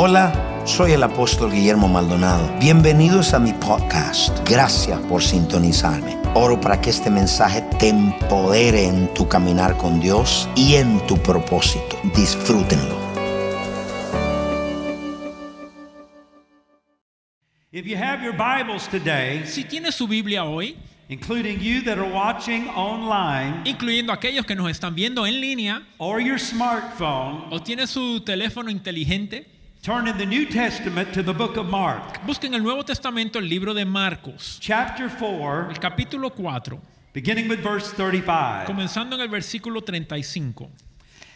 Hola, soy el apóstol Guillermo Maldonado. Bienvenidos a mi podcast. Gracias por sintonizarme. Oro para que este mensaje te empodere en tu caminar con Dios y en tu propósito. Disfrútenlo. si tienes su Biblia hoy, online, incluyendo aquellos que nos están viendo en línea, or smartphone, o tienes su teléfono inteligente, Turn in the New Testament to the book of Mark. Busquen el Nuevo Testamento el libro de Marcos. Chapter 4. El capítulo 4. Beginning with verse 35. Comenzando en el versículo 35.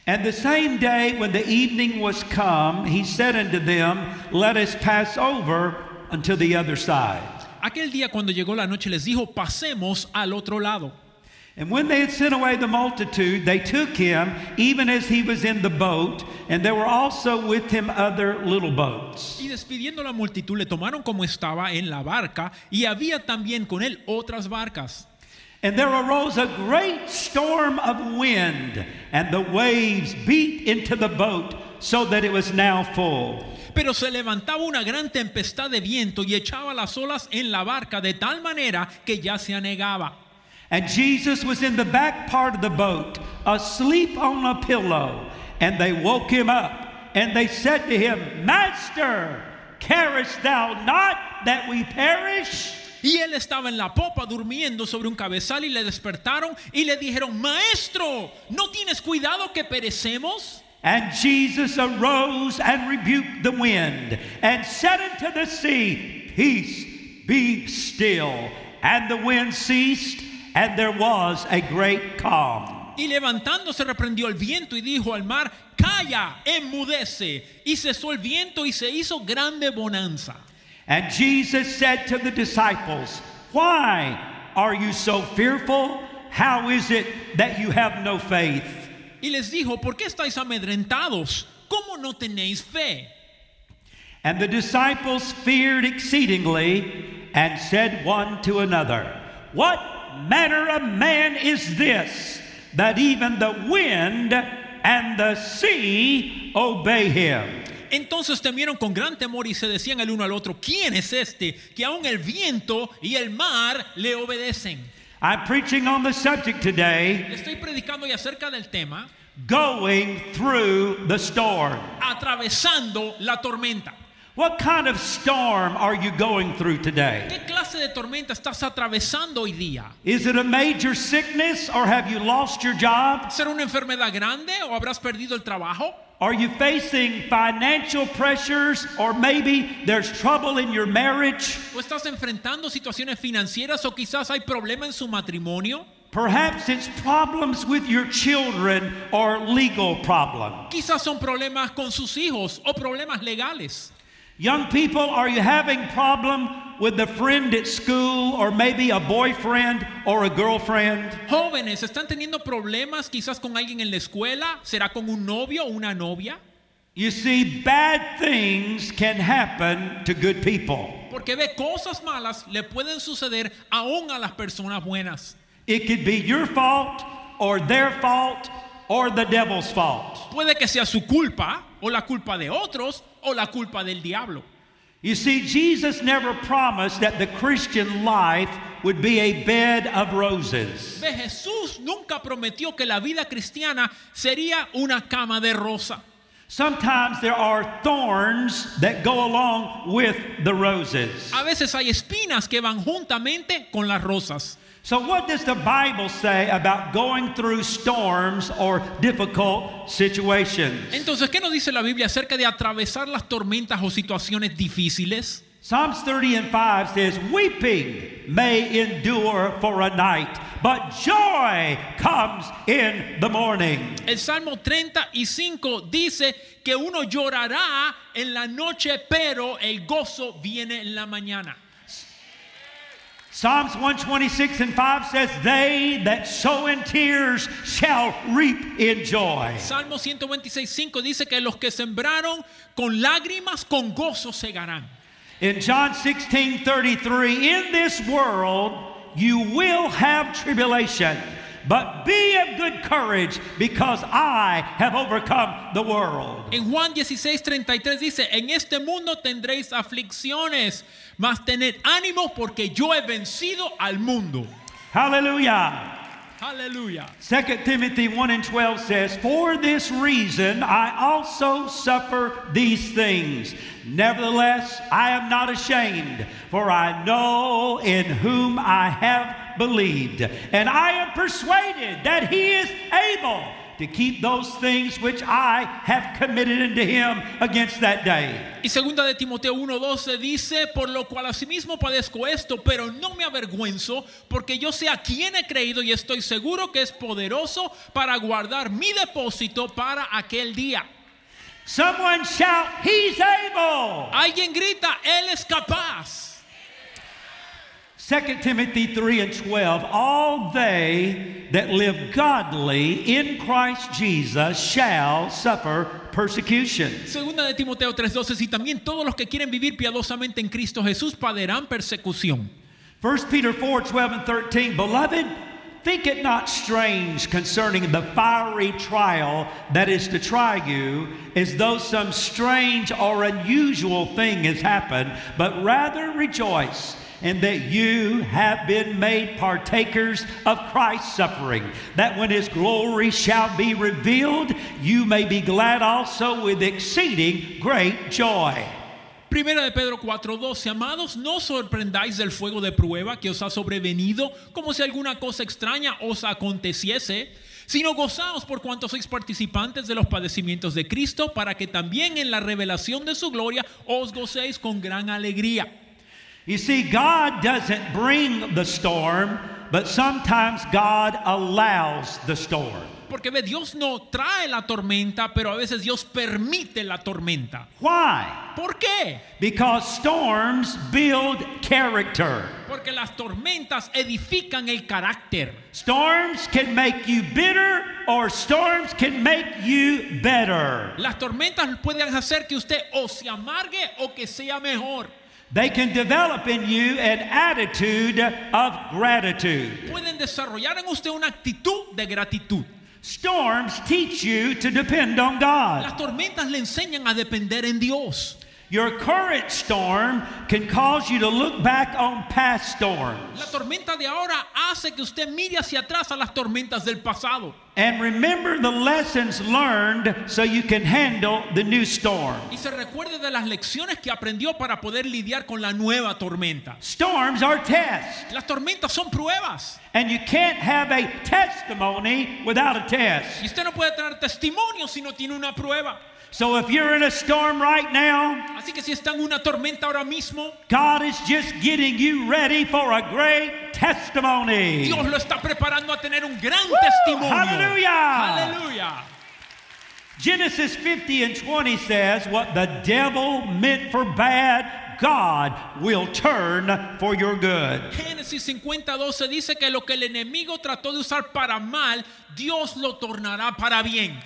And the same day when the evening was come, he said unto them, Let us pass over unto the other side. Aquel día cuando llegó la noche les dijo, pasemos al otro lado. And when they had sent away the multitude, they took him, even as he was in the boat, and there were also with him other little boats. Y despidiendo la multitud, le tomaron como estaba en la barca, y había también con él otras barcas. And there arose a great storm of wind, and the waves beat into the boat, so that it was now full. Pero se levantaba una gran tempestad de viento y echaba las olas en la barca de tal manera que ya se anegaba. And Jesus was in the back part of the boat, asleep on a pillow. And they woke him up and they said to him, Master, carest thou not that we perish? Y él estaba en la popa durmiendo sobre un cabezal y le despertaron y le dijeron, Maestro, ¿no tienes cuidado que perecemos? And Jesus arose and rebuked the wind and said unto the sea, Peace, be still. And the wind ceased and there was a great calm. Y levantándose reprendió el viento y dijo al mar, calla, enmudece. Y cesó el viento y se hizo grande bonanza. And Jesus said to the disciples, Why are you so fearful? How is it that you have no faith? Y les dijo, ¿por qué estáis amedrentados? ¿Cómo no tenéis fe? And the disciples feared exceedingly and said one to another, What even wind Entonces temieron con gran temor y se decían el uno al otro, ¿quién es este que aun el viento y el mar le obedecen? Estoy predicando hoy acerca del tema going through the storm. Atravesando la tormenta. What kind of storm are you going through today? ¿Qué clase de tormenta estás atravesando hoy día? Is it a major sickness or have you lost your job? ¿Será una enfermedad grande o habrás perdido el trabajo? Are you facing financial pressures or maybe there's trouble in your marriage? ¿O estás enfrentando situaciones financieras o quizás hay problema en su matrimonio? Perhaps it's problems with your children or legal problems. Quizás son problemas con sus hijos o problemas legales. Young people, are you having problem with a friend at school or maybe a boyfriend or a girlfriend? Jóvenes, ¿están teniendo problemas quizás con alguien en la escuela? ¿Será con un novio o una novia? You see, bad things can happen to good people. Porque ve cosas malas le pueden suceder aún a las personas buenas. It could be your fault or their fault or the devil's fault. Puede que sea su culpa o la culpa de otros o la culpa del diablo. You see, Jesus never promised that the Christian life would be a bed of roses. Ve, Jesús nunca prometió que la vida cristiana sería una cama de rosa. Sometimes there are thorns that go along with the roses. A veces hay espinas que van juntamente con las rosas. So, what does the Bible say about going through storms or difficult situations? Entonces, ¿qué nos dice la Biblia acerca de atravesar las tormentas o situaciones difíciles? Psalms 30 and 5 says, Weeping may endure for a night, but joy comes in the morning. El Salmo 35 dice que uno llorará en la noche, pero el gozo viene en la mañana. Psalms 126 and 5 says, They that sow in tears shall reap in joy. Salmo 126, 5 dice que los que sembraron con lágrimas, con gozo segarán. In John 16, 33, in this world you will have tribulation, but be of good courage because I have overcome the world. En Juan 16, 33 dice, En este mundo tendréis aflicciones mas tened ánimo porque yo he vencido al mundo. Hallelujah. Hallelujah. 2 Timothy 1 and 12 says, For this reason I also suffer these things. Nevertheless, I am not ashamed, for I know in whom I have believed, and I am persuaded that he is able Y segunda de Timoteo 1:12 dice, por lo cual asimismo padezco esto, pero no me avergüenzo, porque yo sé a quién he creído y estoy seguro que es poderoso para guardar mi depósito para aquel día. Alguien grita, él es capaz. 2 Timothy 3 and 12, all they that live godly in Christ Jesus shall suffer persecution. Segunda de Timoteo 3:12 y también todos los que quieren vivir piadosamente en Cristo Jesús padecerán persecución. 1 Peter 4:12 and 13, beloved, think it not strange concerning the fiery trial that is to try you, as though some strange or unusual thing has happened, but rather rejoice and that you have been made partakers of Christ's suffering, that when his glory shall be revealed, you may be glad also with exceeding great joy. Primera de Pedro 4:12, amados, no sorprendáis del fuego de prueba que os ha sobrevenido, como si alguna cosa extraña os aconteciese, sino gozaos por cuanto sois participantes de los padecimientos de Cristo, para que también en la revelación de su gloria os gocéis con gran alegría. You see, God doesn't bring the storm, but sometimes God allows the storm. Porque ve, Dios no trae la tormenta, pero a veces Dios permite la tormenta. Why? ¿Por qué? Because storms build character. Porque las tormentas edifican el carácter. Storms can make you bitter or storms can make you better. Las tormentas pueden hacer que usted o se amargue o que sea mejor. They can develop in you an attitude of gratitude. Pueden desarrollar en usted una actitud de gratitud. Storms teach you to depend on God. Las tormentas le enseñan a depender en Dios. La tormenta de ahora hace que usted mire hacia atrás a las tormentas del pasado. Y se recuerde de las lecciones que aprendió para poder lidiar con la nueva tormenta. Storms Las tormentas son pruebas. Y usted no puede tener testimonio si no tiene una prueba. So if you're in a storm right now, así que si están en una tormenta ahora mismo, God is just getting you ready for a great testimony. Dios lo está preparando a tener un gran testimonio. Hallelujah. Hallelujah. Genesis 50 and 20 says, What the devil meant for bad, God will turn for your good. Genesis 50:12 dice que lo que el enemigo trató de usar para mal, Dios lo tornará para bien.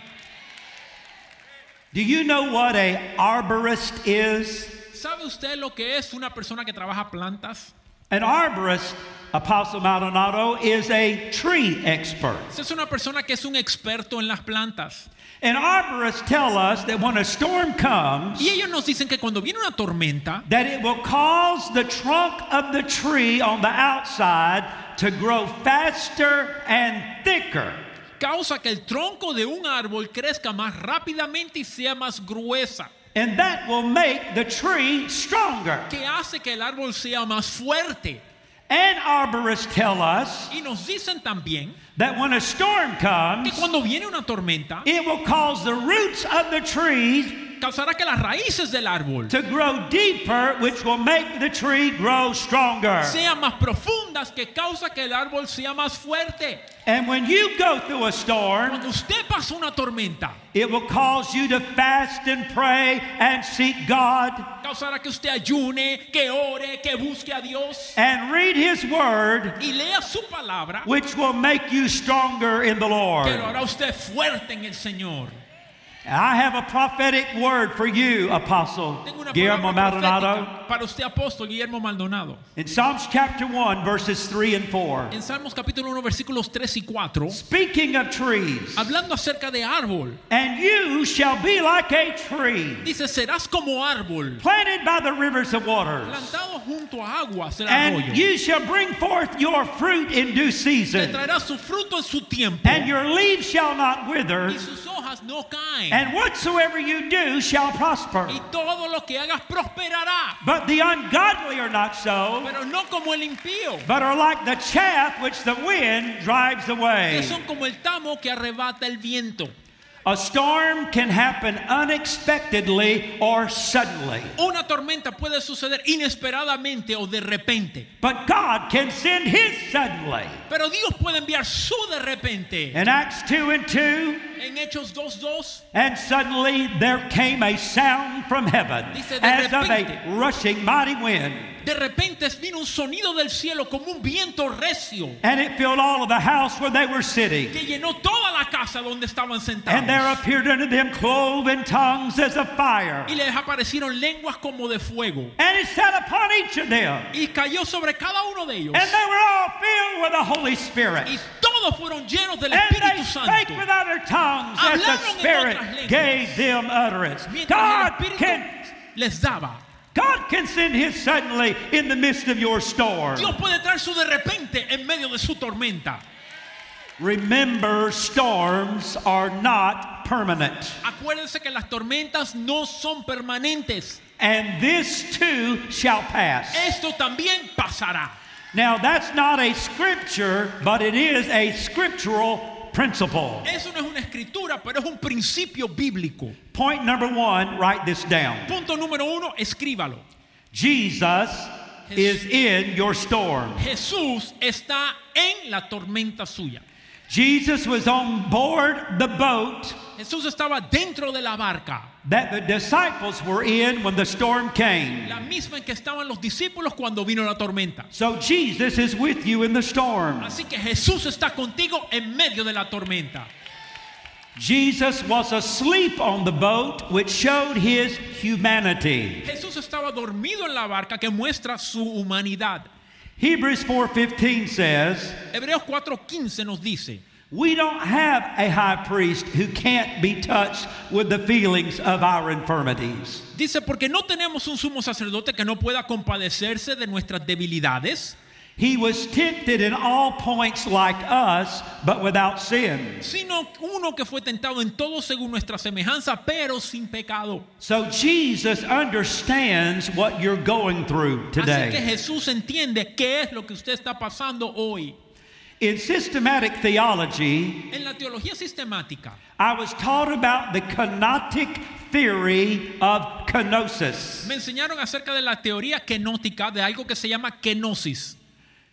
Do you know what a arborist is? ¿Sabe usted lo que es una persona que trabaja plantas? An arborist, Apostle Maldonado, is a tree expert. Es una persona que es un experto en las plantas. And arborists tell us that when a storm comes, y ellos nos dicen que cuando viene una tormenta, that it will cause the trunk of the tree on the outside to grow faster and thicker. causa que el tronco de un árbol crezca más rápidamente y sea más gruesa. And that will make the tree stronger. Que hace que el árbol sea más fuerte. And tell us y nos dicen también that when a storm comes, que cuando viene una tormenta, it will cause the roots of the trees causará que las raíces del árbol to grow deeper, which will make the tree grow stronger. sean más profundas, que causa que el árbol sea más fuerte. And when you go through a storm, cuando usted pasa una tormenta, it will cause you to fast and pray and seek God. Causará que usted ayune, que ore, que busque a Dios. And read His Word, y lea su palabra, which will make you stronger in the Lord. Que lo hará usted fuerte en el Señor. I have a prophetic word for you, Apostle Guillermo Maldonado. Para usted, Guillermo Maldonado. In Psalms chapter 1, verses 3 and 4. En Salmos capítulo 1, versículos 3 y 4. Speaking of trees. Hablando acerca de árbol. And you shall be like a tree. Dice, serás como árbol. Planted by the rivers of water. Plantado junto a aguas del arroyo. And you shall bring forth your fruit in due season. Te traerá su fruto en su tiempo. And your leaves shall not wither. Y sus hojas no caen. And whatsoever you do shall prosper. Y todo lo que hagas prosperará. But the ungodly are not so. Pero no como el impío. But are like the chaff which the wind drives away. Que son como el tamo que arrebata el viento. A storm can happen unexpectedly or suddenly. Una tormenta puede suceder inesperadamente o de repente. But God can send his suddenly. Pero Dios puede enviar su de repente. In Acts 2 and 2. En Hechos 2:2. And suddenly there came a sound from heaven dice, as repente, of a rushing mighty wind. De repente vino un sonido del cielo como un viento recio. Que llenó toda la casa donde estaban sentados. Y les aparecieron lenguas como de fuego. Y cayó sobre cada uno de ellos. Y todos fueron llenos del Espíritu Santo. y they spake with other tongues as the les daba God can send his suddenly in the midst of your storm. Dios puede traer su de repente en medio de su tormenta. Remember, storms are not permanent. Acuérdense que las tormentas no son permanentes. And this too shall pass. Esto también pasará. Now that's not a scripture, but it is a scriptural principle. Eso no es una escritura, pero es un principio bíblico. Point number one, write this down. Punto número uno, escríbalo. Jesus is in your storm. Jesús está en la tormenta suya. Jesus was on board the boat. Jesús estaba dentro de la barca. that the disciples were in when the storm came. La misma en que estaban los discípulos cuando vino la tormenta. So Jesus is with you in the storm. Así que Jesús está contigo en medio de la tormenta. Jesus was asleep on the boat which showed his humanity. Jesús estaba dormido en la barca que muestra su humanidad. Hebrews 4:15 says Hebreos 4:15 nos dice we don't have a high priest who can't be touched with the feelings of our infirmities. Dice porque no tenemos un sumo sacerdote que no pueda compadecerse de nuestras debilidades. He was tempted in all points like us, but without sin. Sino uno que fue tentado en todo según nuestra semejanza, pero sin pecado. So Jesus understands what you're going through today. Así que Jesús entiende qué es lo que usted está pasando hoy. In systematic theology, en la teología sistemática, I was taught about the kenotic theory of kenosis. Me enseñaron acerca de la teoría kenótica de algo que se llama kenosis.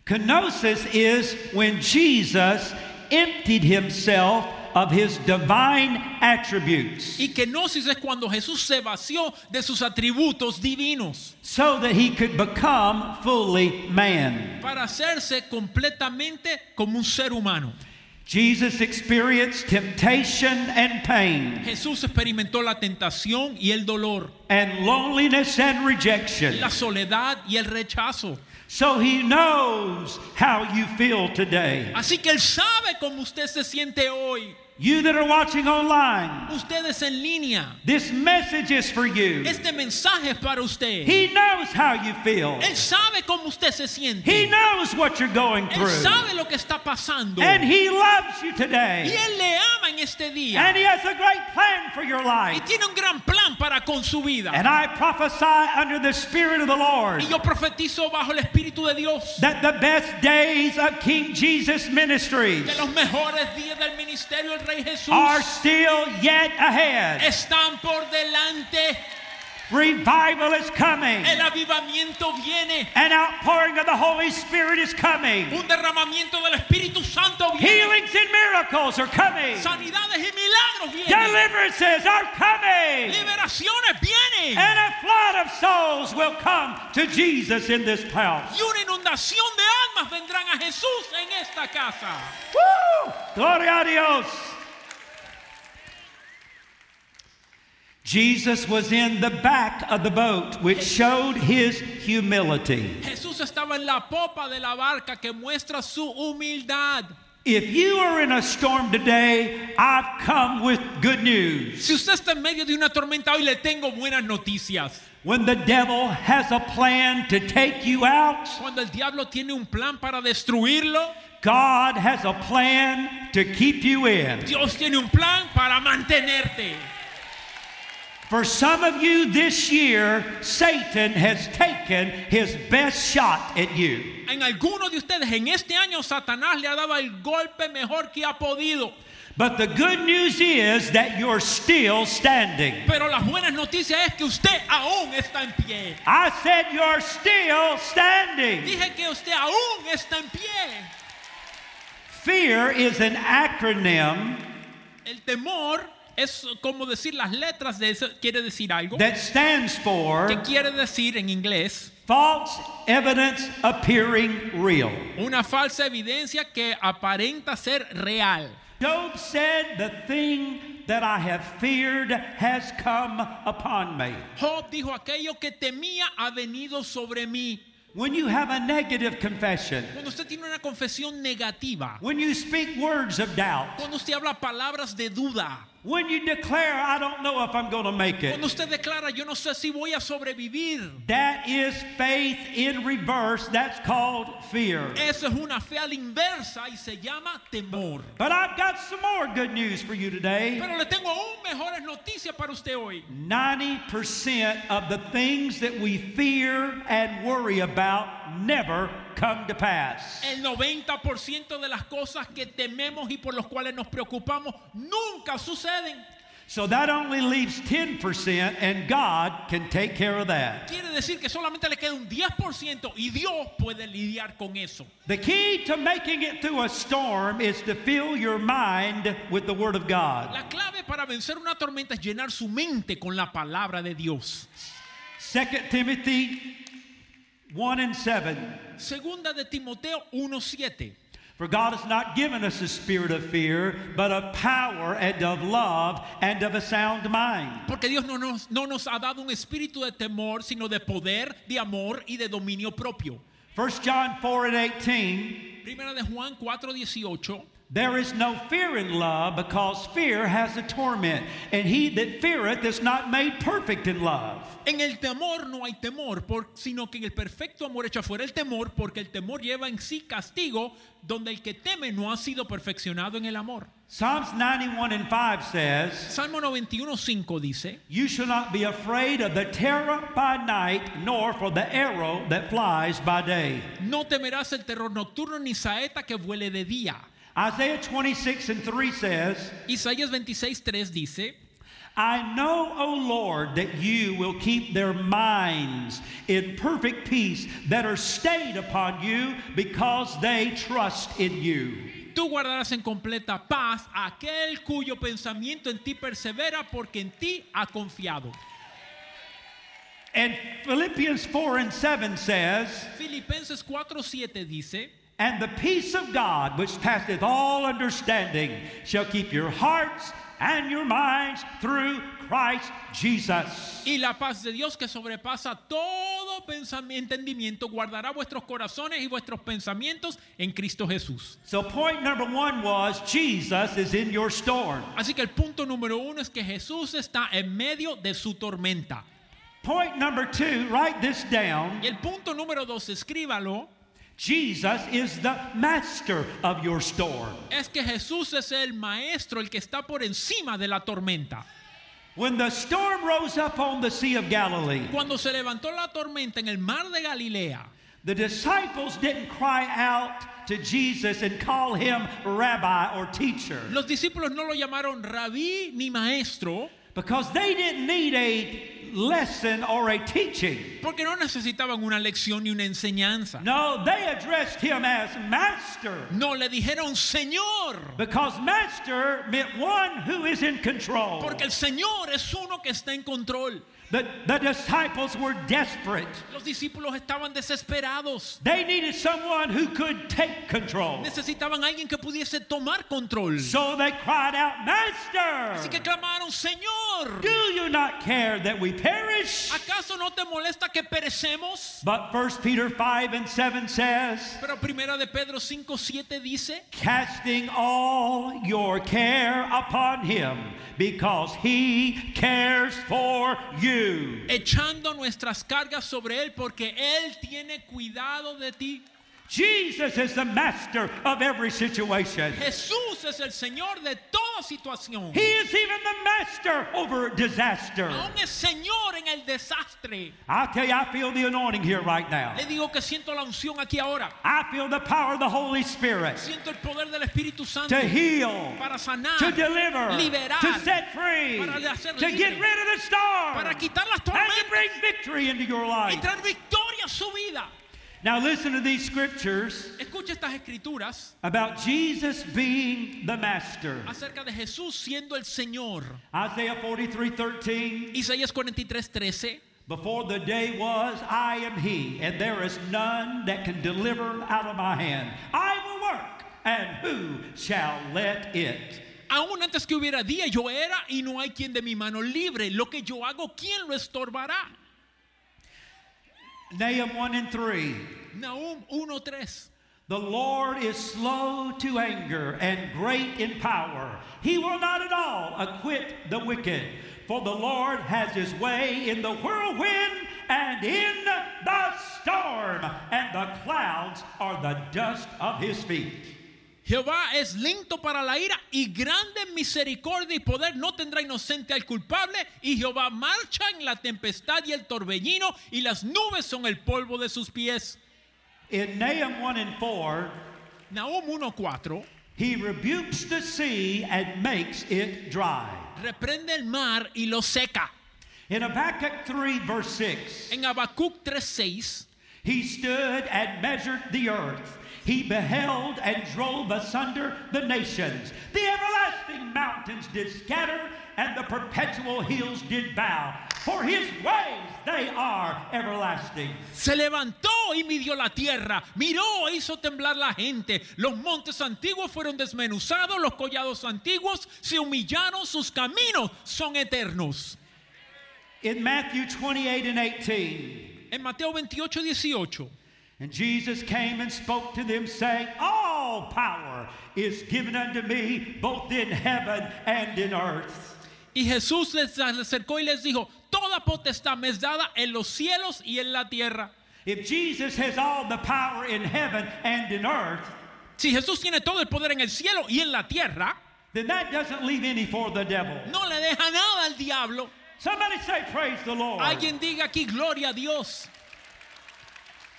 Kenosis is when Jesus emptied himself of his divine attributes. Y kenosis es cuando Jesús se vació de sus atributos divinos. So that he could become fully man. Para hacerse completamente como un ser humano. Jesus experienced temptation and pain. Jesús experimentó la tentación y el dolor. And loneliness and rejection. La soledad y el rechazo. So he knows how you feel today. Así que él sabe cómo usted se siente hoy. You that are watching online, ustedes en línea, this message is for you. Este mensaje es para usted. He knows how you feel. Él sabe cómo usted se siente. He knows what you're going through. Él sabe lo que está pasando. And he loves you today. Y él le ama en este día. And he has a great plan for your life. Y tiene un gran plan para con su vida. And I prophesy under the spirit of the Lord. Y yo profetizo bajo el espíritu de Dios. That the best days of King Jesus ministries. los mejores días del ministerio Rey Jesús are still yet ahead. Están por delante. Revival is coming. El avivamiento viene. An outpouring of the Holy Spirit is coming. Un derramamiento del Espíritu Santo viene. Healings and miracles are coming. Sanidades y milagros vienen. Deliverances are coming. Liberaciones vienen. And a flood of souls will come to Jesus in this house. Y una inundación de almas vendrán a Jesús en esta casa. Woo! Gloria a Dios. Jesus was in the back of the boat, which showed his humility. Jesús estaba en la popa de la barca, que muestra su humildad. If you are in a storm today, I've come with good news. Si usted está en medio de una tormenta hoy, le tengo buenas noticias. When the devil has a plan to take you out, Cuando el diablo tiene un plan para destruirlo, God has a plan to keep you in. Dios tiene un plan para mantenerte. For some of you this year, Satan has taken his best shot at you. En algunos de ustedes en este año Satanás le ha dado el golpe mejor que ha podido. But the good news is that you're still standing. Pero las buenas noticias es que usted aún está en pie. I said you're still standing. Dije que usted aún está en pie. Fear is an acronym. El temor es como decir las letras de eso quiere decir algo que quiere decir en inglés appearing real. Una falsa evidencia que aparenta ser real. Job dijo aquello que temía ha venido sobre mí. cuando usted tiene una confesión negativa, cuando usted habla palabras de duda, When you declare, I don't know if I'm going to make it. Cuando usted declara, yo no sé si voy a sobrevivir. That is faith in reverse. That's called fear. Eso es una fe a la inversa y se llama temor. But I've got some more good news for you today. Pero le tengo aún mejores noticias para usted hoy. 90% of the things that we fear and worry about never El 90% de las cosas que tememos y por los cuales nos preocupamos nunca suceden. So that only leaves 10% and God can take care of that. Quiere decir que solamente le queda un 10% y Dios puede lidiar con eso. The key to making it through a storm is to fill your mind with the word of God. La clave para vencer una tormenta es llenar su mente con la palabra de Dios. 2 Timothy 1 and 7. Segunda de Timoteo 1:7. For God has not given us a spirit of fear, but a power and of love and of a sound mind. Porque Dios no nos, no nos ha dado un espíritu de temor, sino de poder, de amor y de dominio propio. 1 John 4 and 18. Primera de Juan 4:18. There is no fear in love because fear has a torment, and he that feareth is not made perfect in love. En el temor no hay temor, sino que en el perfecto amor echa fuera el temor, porque el temor lleva en sí castigo, donde el que teme no ha sido perfeccionado en el amor. Psalms 91 and 5 says, Salmo 91:5 dice, You shall not be afraid of the terror by night, nor for the arrow that flies by day. No temerás el terror nocturno ni saeta que vuele de día. Isaiah 26 and 3 says, Isaías 26:3 dice, I know, O Lord, that you will keep their minds in perfect peace that are stayed upon you because they trust in you. Tú guardarás en completa paz aquel cuyo pensamiento en ti persevera porque en ti ha confiado. And Philippians 4 and 7 says, Filipenses 4:7 dice, and the peace of God, which passeth all understanding, shall keep your hearts and your minds through Christ Jesus. Y la paz de Dios que sobrepasa todo pensamiento, entendimiento guardará vuestros corazones y vuestros pensamientos en Cristo Jesús. So point number one was Jesus is in your storm. Así que el punto número uno es que Jesús está en medio de su tormenta. Point number two, write this down. Y el punto número dos, escríbalo. Jesus is the master of your storm. Es que Jesús es el maestro, el que está por encima de la tormenta. When the storm rose up on the Sea of Galilee, Cuando se levantó la tormenta en el mar de Galilea, the disciples didn't cry out to Jesus and call him rabbi or teacher los discípulos no lo llamaron rabí ni maestro because they didn't need a lesson or a teaching. Porque no necesitaban una lección ni una enseñanza. No, they addressed him as master. No, le dijeron Señor. Because master meant one who is in control. Porque el Señor es uno que está en control. The, the disciples were desperate. Los discípulos estaban desesperados. They needed someone who could take control. Necesitaban alguien que pudiese tomar control. So they cried out, Master. Así que clamaron, Señor. Do you not care that we perish? ¿Acaso no te molesta que perecemos? But 1 Peter 5 and 7 says. Pero primera de Pedro 5 7 dice. Casting all your care upon him, because he cares for you. Echando nuestras cargas sobre él porque él tiene cuidado de ti. Jesus is the master of every situation. Jesús es el señor de toda situación. He is even the master over disaster. Aún es señor en el desastre. I tell you, I feel the anointing here right now. Le digo que siento la unción aquí ahora. I feel the power of the Holy Spirit. Siento el poder del Espíritu Santo. To heal. Para sanar. To deliver. Liberar. To set free. Para hacer to libre, get rid of the storm. Para quitar las tormentas. And to bring victory into your life. Y traer victoria a su vida. Now listen to these scriptures estas escrituras about Jesus being the master. acerca de Jesús siendo el Señor. Isaiah 43:13 Isaías 43:13 Before the day was, I am he, and there is none that can deliver out of my hand. I will work, and who shall let it? Aún antes que hubiera día, yo era y no hay quien de mi mano libre. Lo que yo hago, ¿quién lo estorbará? Nahum 1 and 3. Nahum 1 3. The Lord is slow to anger and great in power. He will not at all acquit the wicked, for the Lord has his way in the whirlwind and in the storm, and the clouds are the dust of his feet. Jehová es lento para la ira y grande misericordia y poder. No tendrá inocente al culpable. Y Jehová marcha en la tempestad y el torbellino y las nubes son el polvo de sus pies. en Nahum 1:4, 4, Nahum 1 he rebukes the sea and makes it dry. Reprende el mar y lo seca. en Habakkuk 3 verse 6, en Habacuc 3:6, he stood and measured the earth He beheld and drove asunder the nations. The everlasting mountains did scatter, and the perpetual hills did bow. For his ways they are everlasting. Se levantó y midió la tierra, miró e hizo temblar la gente. Los montes antiguos fueron desmenuzados, los collados antiguos se humillaron, sus caminos son eternos. In Matthew 28 and 18. En Mateo 28 18. And Jesus came and spoke to them, saying, All power is given unto me, both in heaven and in earth. Y Jesús les acercó y les dijo, Toda potestad me es dada en los cielos y en la tierra. If Jesus has all the power in heaven and in earth, si Jesús tiene todo el poder en el cielo y en la tierra, then that doesn't leave any for the devil. No le deja nada al diablo. Somebody say praise the Lord. Alguien diga aquí gloria a Dios.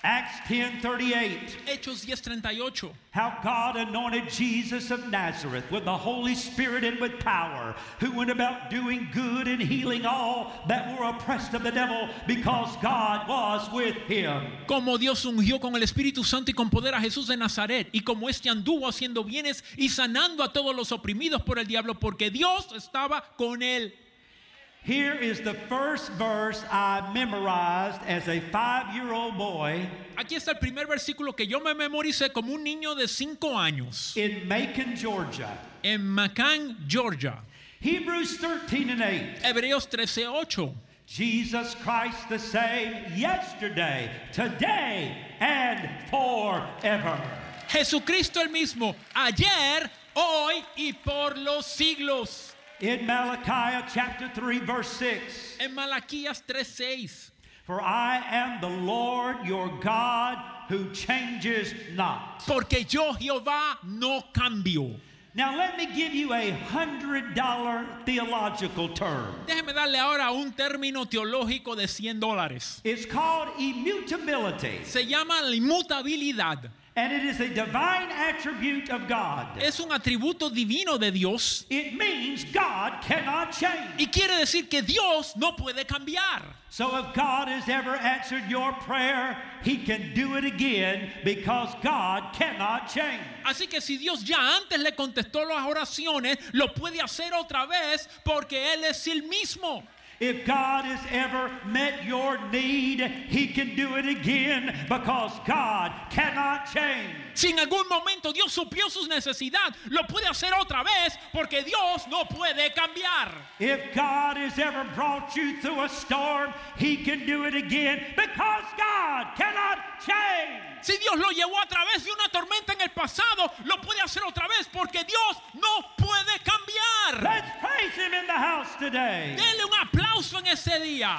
Acts 10:38. Hechos 10:38. How God anointed Jesus of Nazareth with the Holy Spirit and with power, who went about doing good and healing all that were oppressed of the devil, because God was with him. Como Dios ungió con el Espíritu Santo y con poder a Jesús de Nazaret, y como éste anduvo haciendo bienes y sanando a todos los oprimidos por el diablo, porque Dios estaba con él. Here is the first verse I memorized as a five-year-old boy. Aquí está el primer versículo que yo me memoricé como un niño de cinco años. In Macon, Georgia. En Macon, Georgia. Hebrews 13 and 8. Hebreos 13:8. Jesus Christ the same yesterday, today, and forever. Jesucristo el mismo ayer, hoy y por los siglos. In Malachi chapter 3 verse 6. En Malaquías 3:6. For I am the Lord your God who changes not. Porque yo Jehová no cambio. Now let me give you a hundred dollar theological term. Déjeme darle ahora un término teológico de 100 dólares. It's called immutability. Se llama la inmutabilidad. And it is a divine attribute of God. Es un atributo divino de Dios. It means God cannot change. Y quiere decir que Dios no puede cambiar. So if God has ever answered your prayer, he can do it again because God cannot change. Así que si Dios ya antes le contestó las oraciones, lo puede hacer otra vez porque él es el mismo. If God has ever met your need, He can do it again because God cannot change. Si en algún momento Dios suplió su necesidad, lo puede hacer otra vez porque Dios no puede cambiar. Si Dios lo llevó a través de una tormenta en el pasado, lo puede hacer otra vez porque Dios no puede cambiar. denle un aplauso en ese día.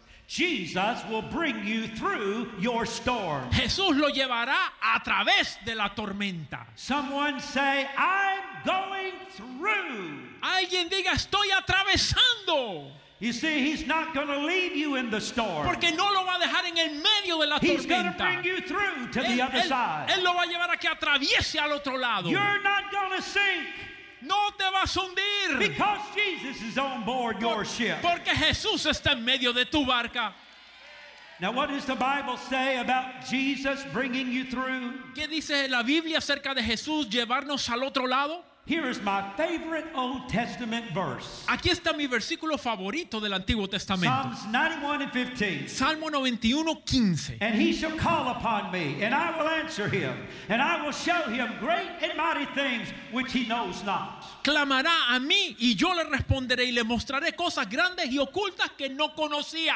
Jesus will bring you through your storm. Jesús lo llevará a través de la tormenta. Someone say, I'm going through. Alguien diga, estoy atravesando. You see, he's not going to leave you in the storm. Porque no lo va a dejar en el medio de la tormenta. He's going to bring you through to él, the other él, side. Él lo va a llevar a que atraviese al otro lado. You're not going to sink. No te vas a hundir. Because Jesus is on board your ship. Porque Jesús está en medio de tu barca. Now what does the Bible say about Jesus bringing you through? ¿Qué dice la Biblia acerca de Jesús llevarnos al otro lado? Here is my favorite Old Testament verse. Aquí está mi versículo favorito del Antiguo Testamento. Psalms 91 and 15. Salmo 91, 15. And he shall call upon me, and I will answer him, and I will show him great and mighty things which he knows not. Clamará a mí, y yo le responderé, y le mostraré cosas grandes y ocultas que no conocía.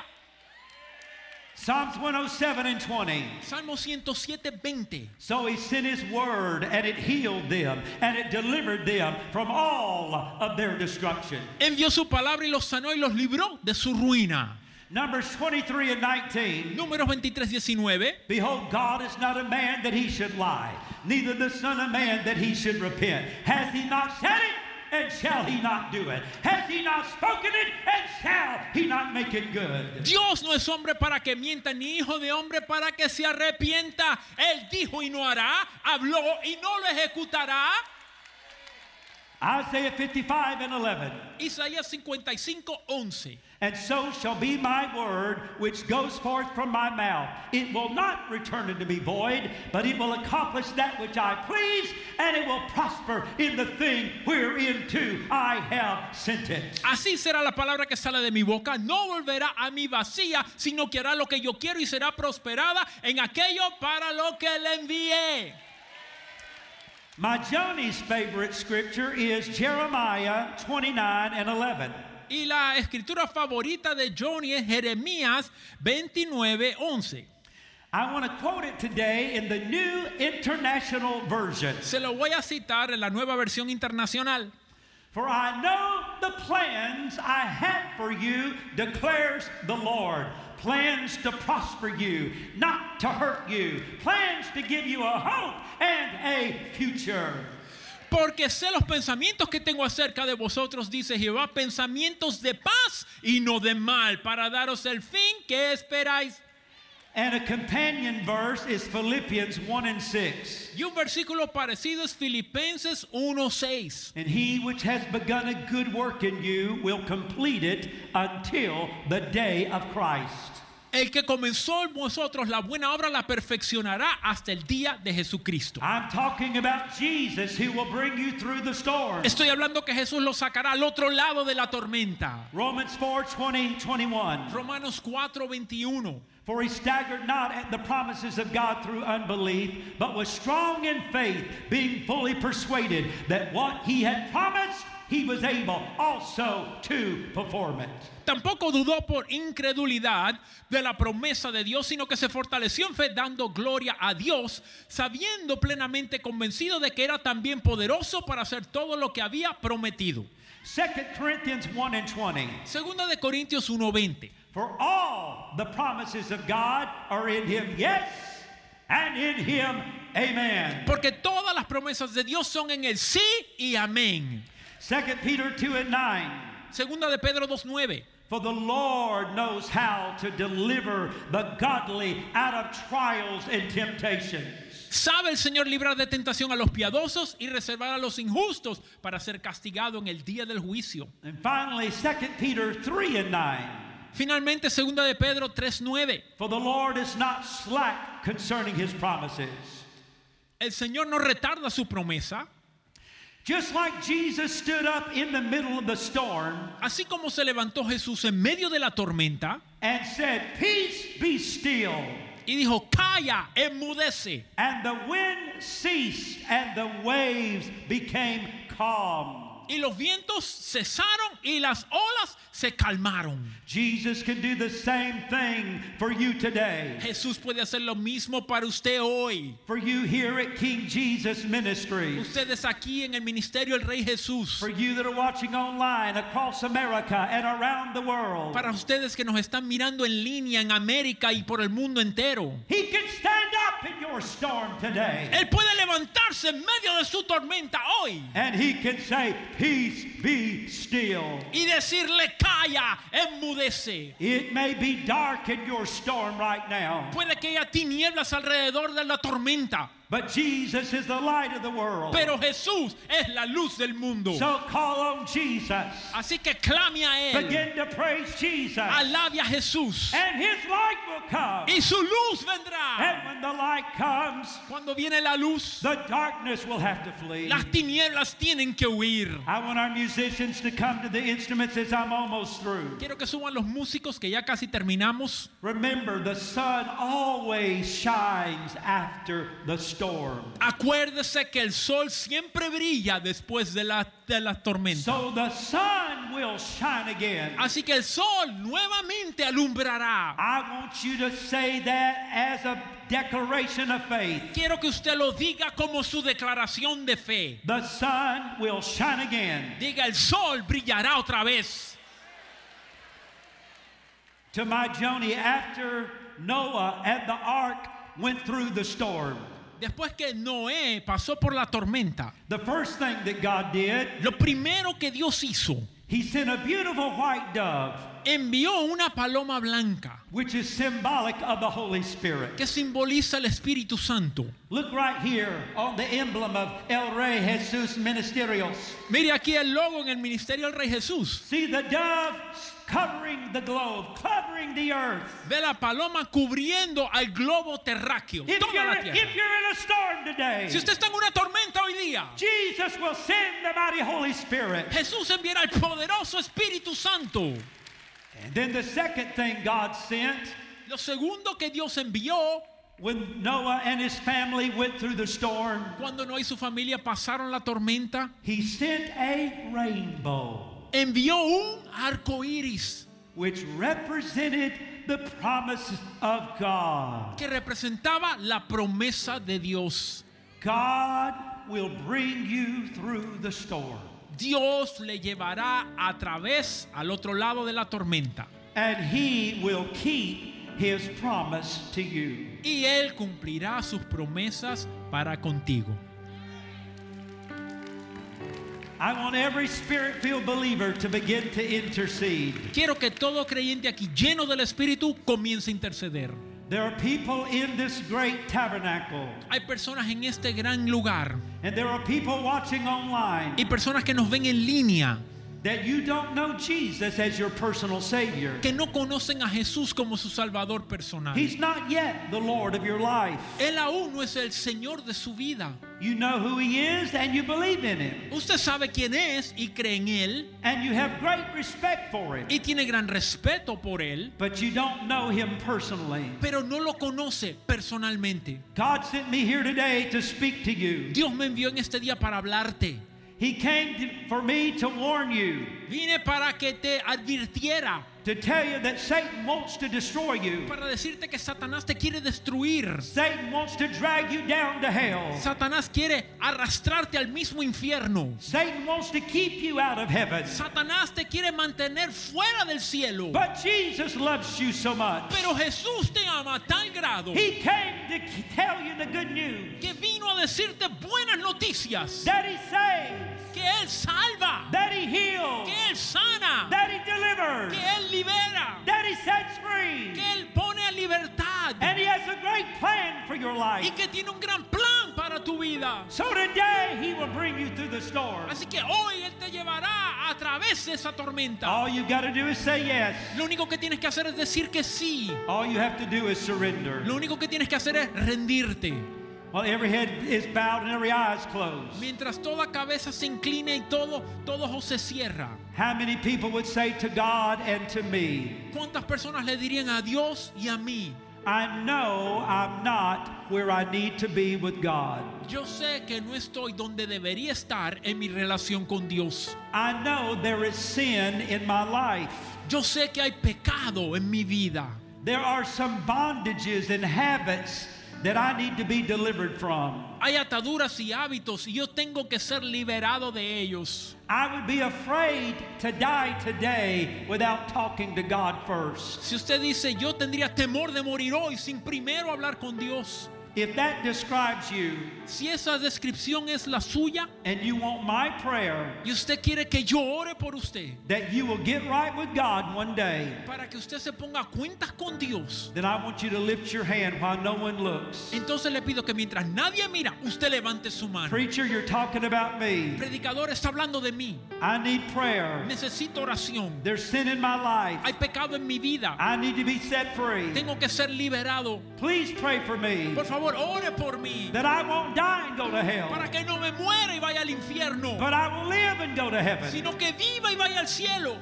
Psalms 107 and 20. Salmo 107, 20. So he sent his word and it healed them and it delivered them from all of their destruction. Envió su palabra y los sanó y los libró de su ruina. Numbers 23 and 19. Números 23 19. Behold, God is not a man that he should lie, neither the Son of Man that he should repent. Has he not said it? Dios no es hombre para que mienta ni hijo de hombre para que se arrepienta. Él dijo y no hará, habló y no lo ejecutará. Isaiah 55 and 11. Isaías 55, 11. And so shall be my word which goes forth from my mouth. It will not return unto me void, but it will accomplish that which I please, and it will prosper in the thing whereinto I have sent it. Así será la palabra que sale de mi boca. No volverá a mí vacía, sino que hará lo que yo quiero y será prosperada en aquello para lo que le envié. My Johnny's favorite scripture is Jeremiah 29 and 11. Y la escritura favorita de Johnny es Jeremías 29, 11. I want to quote it today in the New International Version. Se lo voy a citar en la nueva versión internacional. For I know the plans I have for you, declares the Lord. plans to prosper you, not to hurt you, plans to give you a hope and a future. Porque sé los pensamientos que tengo acerca de vosotros, dice Jehová, pensamientos de paz y no de mal, para daros el fin que esperáis. And a companion verse is Philippians 1 and 6. Y un versículo parecido es Filipenses 1:6. And he which has begun a good work in you will complete it until the day of Christ. el que comenzó en vosotros la buena obra la perfeccionará hasta el día de Jesucristo. Estoy hablando que Jesús lo sacará al otro lado de la tormenta. Romans 4, 20, 21. Romanos 4, 21. For he staggered not at the promises of God through unbelief, but was strong in faith, being fully persuaded that what he had promised he was able also to perform it. Tampoco dudó por incredulidad de la promesa de Dios, sino que se fortaleció en fe dando gloria a Dios, sabiendo plenamente convencido de que era también poderoso para hacer todo lo que había prometido. 2 Segunda de Corintios 1:20. For all the promises of God are in him, yes, and in him, amen. Porque todas las promesas de Dios son en el sí y amén. 2 Peter 2 and 9. Segunda de Pedro 2:9. For the Lord knows how to deliver the godly out of trials and temptations. Sabe el Señor librar de tentación a los piadosos y reservar a los injustos para ser castigado en el día del juicio. And finally, 2 Peter 3 and 9. Finalmente, 2 de Pedro 3:9. For the Lord is not slack concerning his promises. El Señor no retarda su promesa. Just like Así como se levantó Jesús en medio de la tormenta y dijo, calla, enmudece. And the wind ceased and the waves became calm. y los vientos cesaron y las olas se calmaron. Jesús puede hacer lo mismo para usted hoy. Ustedes aquí en el ministerio del Rey Jesús. Para ustedes que nos están mirando en línea en América y por el mundo entero. He can stand él puede levantarse en medio de su tormenta hoy. Y decirle, Calla, enmudece. Puede que haya tinieblas alrededor de la tormenta. But Jesus is the light of the world. Pero Jesús es la luz del mundo. So call on Jesus. Así que clame a él. Begin to praise Jesus. Alabe a Jesús. And his light will come. Y su luz vendrá. And when the light comes, cuando viene la luz, the darkness will have to flee. Las tinieblas tienen que huir. I want our musicians to come to the instruments as I'm almost through. Quiero que suban los músicos que ya casi terminamos. Remember, the sun always shines after the storm. Acuérdese que el sol siempre brilla después de la, tormenta. Así que el sol nuevamente alumbrará. Quiero que usted lo diga como su declaración de fe. Diga el sol brillará otra vez. To my Joni after Noah and the ark went through the storm. Después que Noé pasó por la tormenta, lo primero que Dios hizo, he envió una paloma blanca, que simboliza el Espíritu Santo. Mire aquí el logo en el ministerio del Rey Jesús. See the dove covering the globe, covering the earth. Ve la paloma cubriendo al globo terráqueo, if toda la tierra. If you're in a storm today, si usted está en una tormenta hoy día, Jesus will send the mighty Holy Spirit. Jesús enviará el poderoso Espíritu Santo. And then the second thing God sent, lo segundo que Dios envió When Noah and his family went through the storm, cuando Noé y su familia pasaron la tormenta, he sent a rainbow envió un arco iris que representaba la promesa de Dios. Dios le llevará a través al otro lado de la tormenta. Y él cumplirá sus promesas para contigo. I want every spirit-filled believer to begin to intercede. Quiero que todo creyente aquí lleno del Espíritu comience a interceder. There are people in this great tabernacle. Hay personas en este gran lugar. And there are people watching online. Y personas que nos ven en línea. Que no conocen a Jesús como su salvador personal. Él aún no es el señor de su vida. Usted sabe quién es y cree en él. Y tiene gran respeto por él. Pero no lo conoce personalmente. Dios me envió en este día para hablarte. He came to, for me to warn you Vine para que te advirtiera. Para decirte que Satanás te quiere destruir. Satanás quiere arrastrarte al mismo infierno. Satan wants to keep you out of heaven. Satanás te quiere mantener fuera del cielo. But Jesus loves you so much. Pero Jesús te ama a tal grado. He came to tell you the good news. Que vino a decirte buenas noticias. That he saves. Que él salva. Que Él sana. Que Él libera. Que Él pone a libertad. Y que tiene un gran plan para tu vida. Así que hoy Él te llevará a través de esa tormenta. Lo único que tienes que hacer es decir que sí. Lo único que tienes que hacer es rendirte. While every head is bowed and every eye is closed. Mientras toda cabeza se inclina y todo, todo ojos se cierra. How many people would say to God and to me? ¿Cuántas personas le dirían a Dios y a mí? I know I'm not where I need to be with God. Yo sé que no estoy donde debería estar en mi relación con Dios. I know there is sin in my life. Yo sé que hay pecado en mi vida. There are some bondages and habits Hay ataduras y hábitos y yo tengo que ser liberado de ellos. I would be afraid to die today without talking to God first. Si usted dice yo tendría temor de morir hoy sin primero hablar con Dios. If that describes you, si esa descripción es la suya, and you want my prayer, y usted quiere que yo ore por usted, that you will get right with God one day, para que usted se ponga cuentas con Dios, then I want you to lift your hand while no one looks. Entonces le pido que mientras nadie mira, usted levante su mano. Preacher, you're talking about me. Predicador está hablando de mí. I need prayer. Necesito oración. There's sin in my life. Hay pecado en mi vida. I need to be set free. Tengo que ser liberado. Please pray for me. Por favor Señor, ore por mí. That I won't die and go to hell. Para que no me muera y vaya al infierno. But I will live and go to heaven. Sino que viva y vaya al cielo.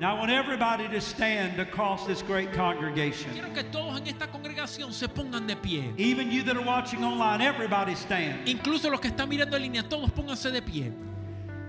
Now I want everybody to stand across this great congregation. Quiero que todos en esta congregación se pongan de pie. Even you that are watching online, everybody stand. Incluso los que están mirando en línea, todos pónganse de pie.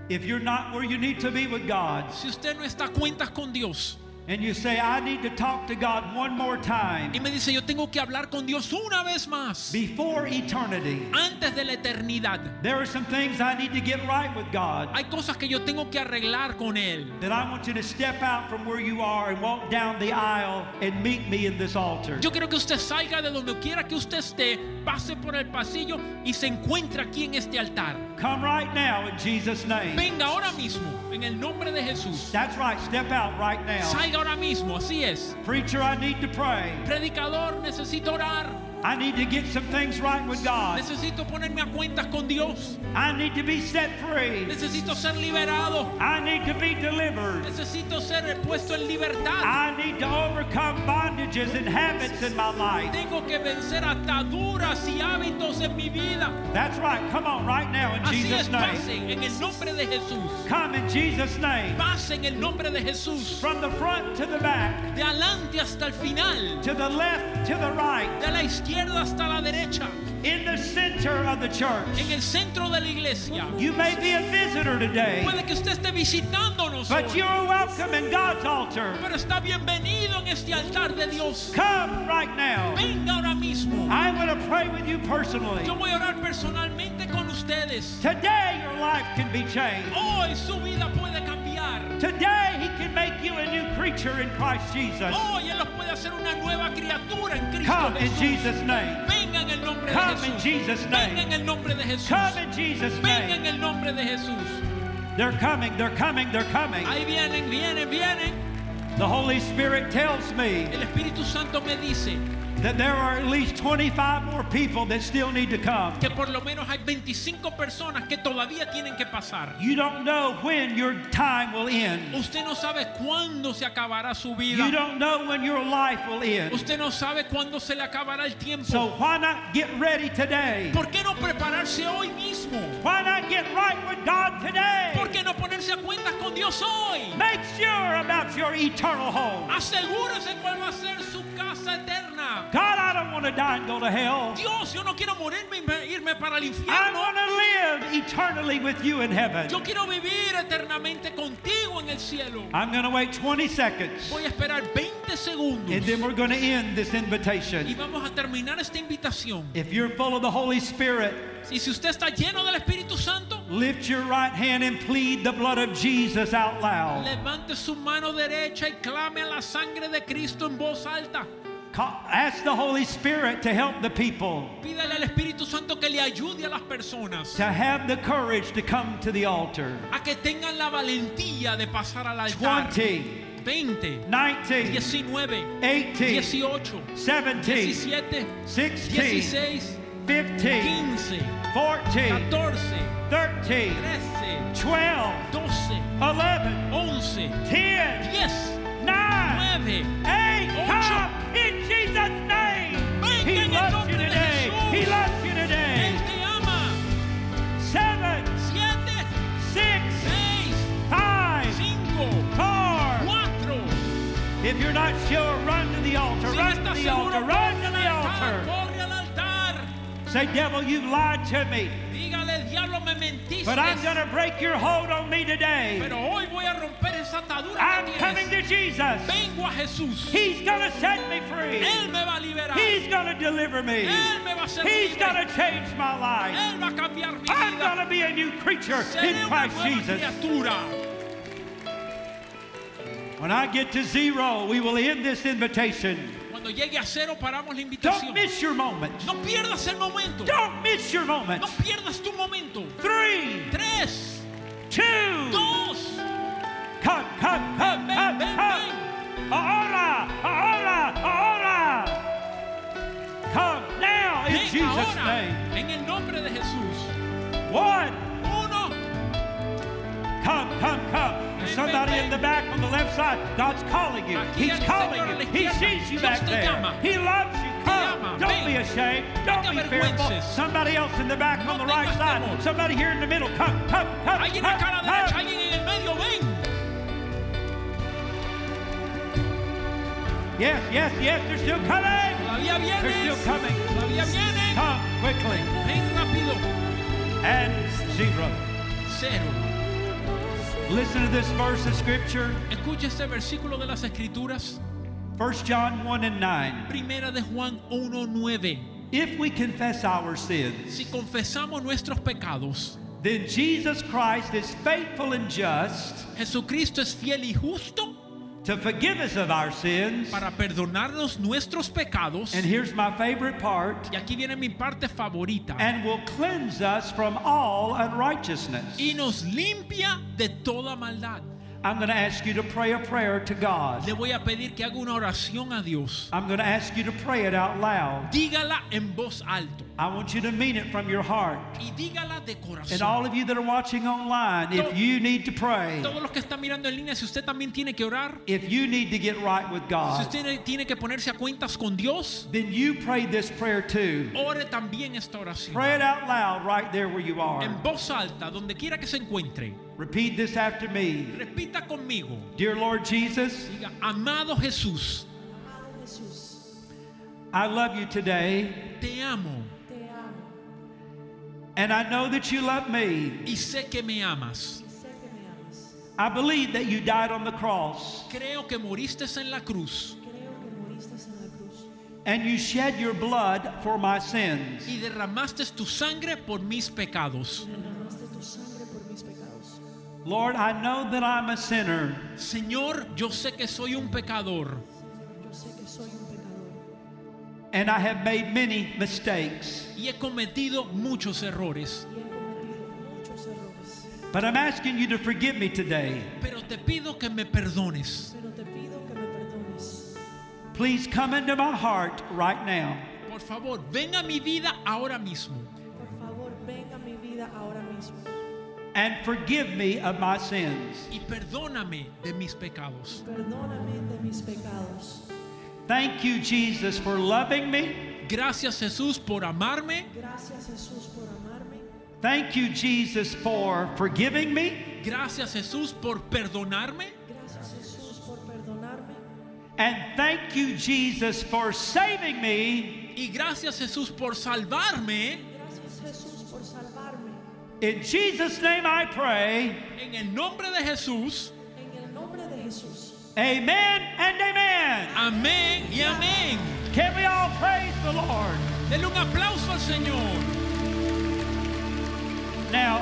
If you're not where you need to be with God, si usted no está cuentas con Dios, And you say, I need to talk to God one more time. Y me dice, yo tengo que hablar con Dios una vez más. Before eternity. Antes de la eternidad. There are some things I need to get right with God. Hay cosas que yo tengo que arreglar con él. That I want you to step out from where you are and walk down the aisle and meet me in this altar. Yo quiero que usted salga de donde quiera que usted esté, pase por el pasillo y se encuentre aquí en este altar. Come right now in Jesus name. Venga ahora mismo en el nombre de Jesús. That's right, step out right now. Salga ahora mismo, así es. Preacher, I need to pray. Predicador, necesito orar. I need to get some things right with God. Necesito ponerme a cuentas con Dios. I need to be set free. Necesito ser liberado. I need to be delivered. Necesito ser puesto en libertad. I need to overcome bondages and habits in my life. Tengo que vencer ataduras y hábitos en mi vida. That's right. Come on right now in Así Jesus es, name. Pasen en el nombre de Jesús. Come in Jesus name. Pase en el nombre de Jesús. From the front to the back. De adelante hasta el final. To the left, to the right. De la izquierda izquierda hasta la derecha. In the center of the church. En el centro de la iglesia. You may be a visitor today. Puede que usted esté visitándonos. But you're welcome in God's altar. Pero está bienvenido en este altar de Dios. Come right now. Venga ahora mismo. I'm going to pray with you personally. Yo voy a orar personalmente con ustedes. Today your life can be changed. Hoy su vida puede cambiar. Today he can make you a new creature in Christ Jesus. Hoy él los ser una nueva criatura en Cristo Come in Jesus name. Venga en el nombre Come de Jesús. In Jesus name. Venga en el nombre de Jesús. Come in Jesus name. Venga en el nombre de Jesús. They're coming, they're coming, they're coming. Ahí vienen, vienen, vienen. The Holy Spirit tells me. El Espíritu Santo me dice. that there are at least 25 more people that still need to come. Que por lo menos hay 25 personas que todavía tienen que pasar. You don't know when your time will end. Usted no sabe cuándo se acabará su vida. You don't know when your life will end. Usted no sabe cuándo se le acabará el tiempo. So why not get ready today? ¿Por qué no prepararse hoy mismo? Why not get right with God today? ¿Por qué no ponerse a cuentas con Dios hoy? Make sure about your eternal home. Asegúrese cuál va a ser su God, I don't want to die and go to hell. Dios, yo no quiero morirme y irme para el infierno. I want to live eternally with you in heaven. Yo quiero vivir eternamente contigo en el cielo. I'm going to wait 20 seconds. Voy a esperar 20 segundos. And then we're going to end this invitation. Y vamos a terminar esta invitación. If you're full of the Holy Spirit, y si usted está lleno del Espíritu Santo, lift your right hand and plead the blood of Jesus out loud. Levante su mano derecha y clame a la sangre de Cristo en voz alta. Ask the Holy Spirit to help the people. Pídale al Espíritu Santo que le ayude a las personas. To have the courage to come to the altar. A que tengan la valentía de pasar al altar. 20. 20, 19, 19 18, 18, 17, 17 16, 16, 15, 15 14, 14, 13, 13 12, 12, 11, 11 10, 10 live Hey, will come in Jesus' name. He loves you today. He loves you today. Seven, Siete, six, seis, five, cinco, four. Cuatro. If you're not sure, run to the altar. Si run to the altar. Run to the altar. Say, devil, you've lied to me diablo me mentiste. But I'm going to break your hold on me today. Pero hoy voy a romper esa atadura I'm que coming to Jesus. Vengo a Jesús. He's going to set me free. Él me va a liberar. He's going to deliver me. Él me va a He's going to change my life. Él va a cambiar mi I'm going to be a new creature Seré in Christ Jesus. Criatura. When I get to zero, we will end this invitation. Cuando llegue a cero paramos la invitación. Don't miss your moment. No pierdas el momento. Don't miss your moment. No pierdas tu momento. Three. Tres. Two. Dos. Come, come, come, come, come. ahora, ahora, ahora. Come now in Jesus' name. En el nombre de Jesús. One. Come, come, come. There's somebody in the back on the left side. God's calling you. He's calling you. He sees you back there. He loves you. Come. Don't be ashamed. Don't be fearful. Somebody else in the back on the right side. Somebody here in the middle. Come, come, come. come! Yes, yes, yes, they're still coming. They're still coming. Come quickly. And zero. Cero. Listen to this verse of scripture. Escucha este versículo de las escrituras. 1 John 1 and 9. Primera de Juan 1:9. If we confess our sins, si confesamos nuestros pecados, then Jesus Christ is faithful and just. Jesucristo es fiel y justo to forgive us of our sins. Para perdonarnos nuestros pecados. And here's my favorite part. Y aquí viene mi parte favorita. And will cleanse us from all unrighteousness. Y nos limpia de toda maldad. I'm going to ask you to pray a prayer to God. Le voy a pedir que haga una oración a Dios. I'm going to ask you to pray it out loud. Dígala en voz alto. I want you to mean it from your heart. And all of you that are watching online, if you need to pray, todos los que están mirando en línea, si usted también tiene que orar, if you need to get right with God, si usted tiene que ponerse a cuentas con Dios, then you pray this prayer too. Ore también esta oración. Pray it out loud right there where you are. En voz alta, donde quiera que se encuentre. Repeat this after me. Repita conmigo. Dear Lord Jesus. Diga, amado Jesús. Amado Jesús. I love you today. Te amo. And I know that you love me. Y sé que me amas. I believe that you died on the cross. Creo que moriste en la cruz. And you shed your blood for my sins. Y derramaste tu sangre por mis pecados. Lord, I know that I'm a sinner. Señor, yo sé que soy un pecador. And I have made many mistakes. Y he cometido muchos errores. But I'm asking you to forgive me today. Pero te pido que me perdones. Please come into my heart right now. Por favor, ven a mi vida ahora mismo. Por favor, ven a mi vida ahora mismo. And forgive me of my sins. Y perdóname de mis pecados. Perdóname de mis pecados. Thank you, Jesus, for loving me. Gracias, Jesús, por amarme. Gracias, Jesús, por amarme. Thank you, Jesus, for forgiving me. Gracias, Jesús, por perdonarme. Gracias, Jesús, por perdonarme. And thank you, Jesus, for saving me. Y gracias, Jesús, por salvarme. Gracias, Jesús, por salvarme. In Jesus' name I pray. En el nombre de Jesús. En el nombre de Jesús. Amen and amen. Amén. Amén y amén. Can we all praise the Lord? Denle un aplauso al Señor. Now,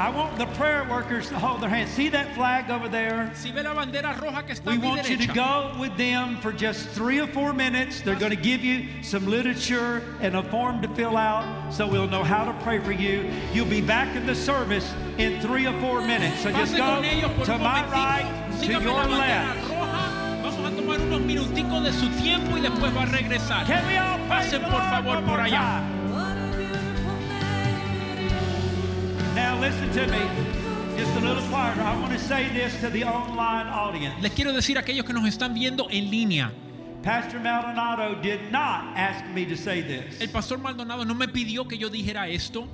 I want the prayer workers to hold their hands. See that flag over there? Si ve la bandera roja que está we want you to go with them for just three or four minutes. They're going to give you some literature and a form to fill out so we'll know how to pray for you. You'll be back in the service in three or four minutes. So just go to my right, to your left. Vamos a tomar unos minuticos de su tiempo y después va a regresar. Pasen por favor por allá. Now listen to me. Just a little farther. I want to say this to the online audience. Les quiero decir a aquellos que nos están viendo en línea. Pastor Maldonado did not ask me to say this. El pastor Maldonado no me pidió que yo dijera esto.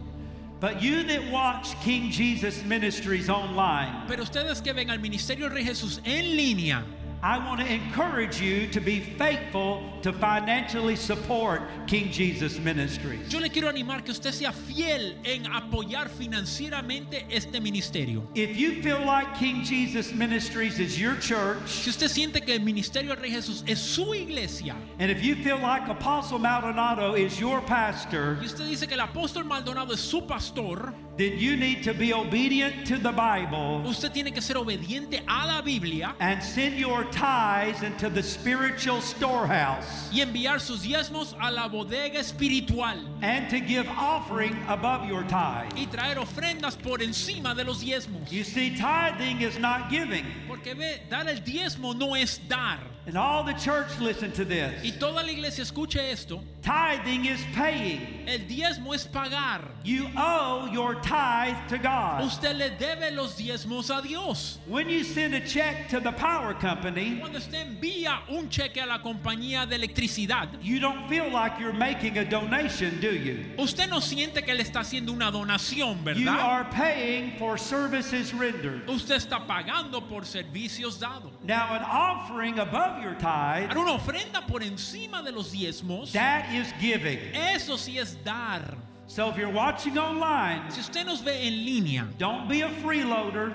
But you that watch King Jesus Ministries online. Pero ustedes que ven al ministerio Rey Jesús en línea. I want to encourage you to be faithful to financially support King Jesus Ministries. Yo le quiero animar que usted sea fiel en apoyar financieramente este ministerio. If you feel like King Jesus Ministries is your church, si usted siente que el ministerio del Rey Jesús es su iglesia, and if you feel like Apostle Maldonado is your pastor, y usted dice que el apóstol Maldonado es su pastor, then you need to be obedient to the Bible? Usted tiene que ser obediente a la Biblia. And send your tithes into the spiritual storehouse. Y enviar sus diezmos a la bodega espiritual. And to give offering above your tithe. Y traer ofrendas por encima de los diezmos. You see, tithing is not giving. Porque ve, dar el diezmo no es dar. And all the church listen to this. Y toda la iglesia escuche esto. Tithing is paying. El diezmo es pagar. You owe your tithe to God. Usted le debe los diezmos a Dios. When you send a check to the power company, cuando usted envía un cheque a la compañía de electricidad, you don't feel like you're making a donation, do you? Usted no siente que le está haciendo una donación, ¿verdad? You are paying for services rendered. Usted está pagando por servicios dados. Now an offering above above your tithe, una ofrenda por encima de los diezmos, that is giving. eso sí es dar. So if you're watching online, si usted nos ve en línea, don't be a freeloader.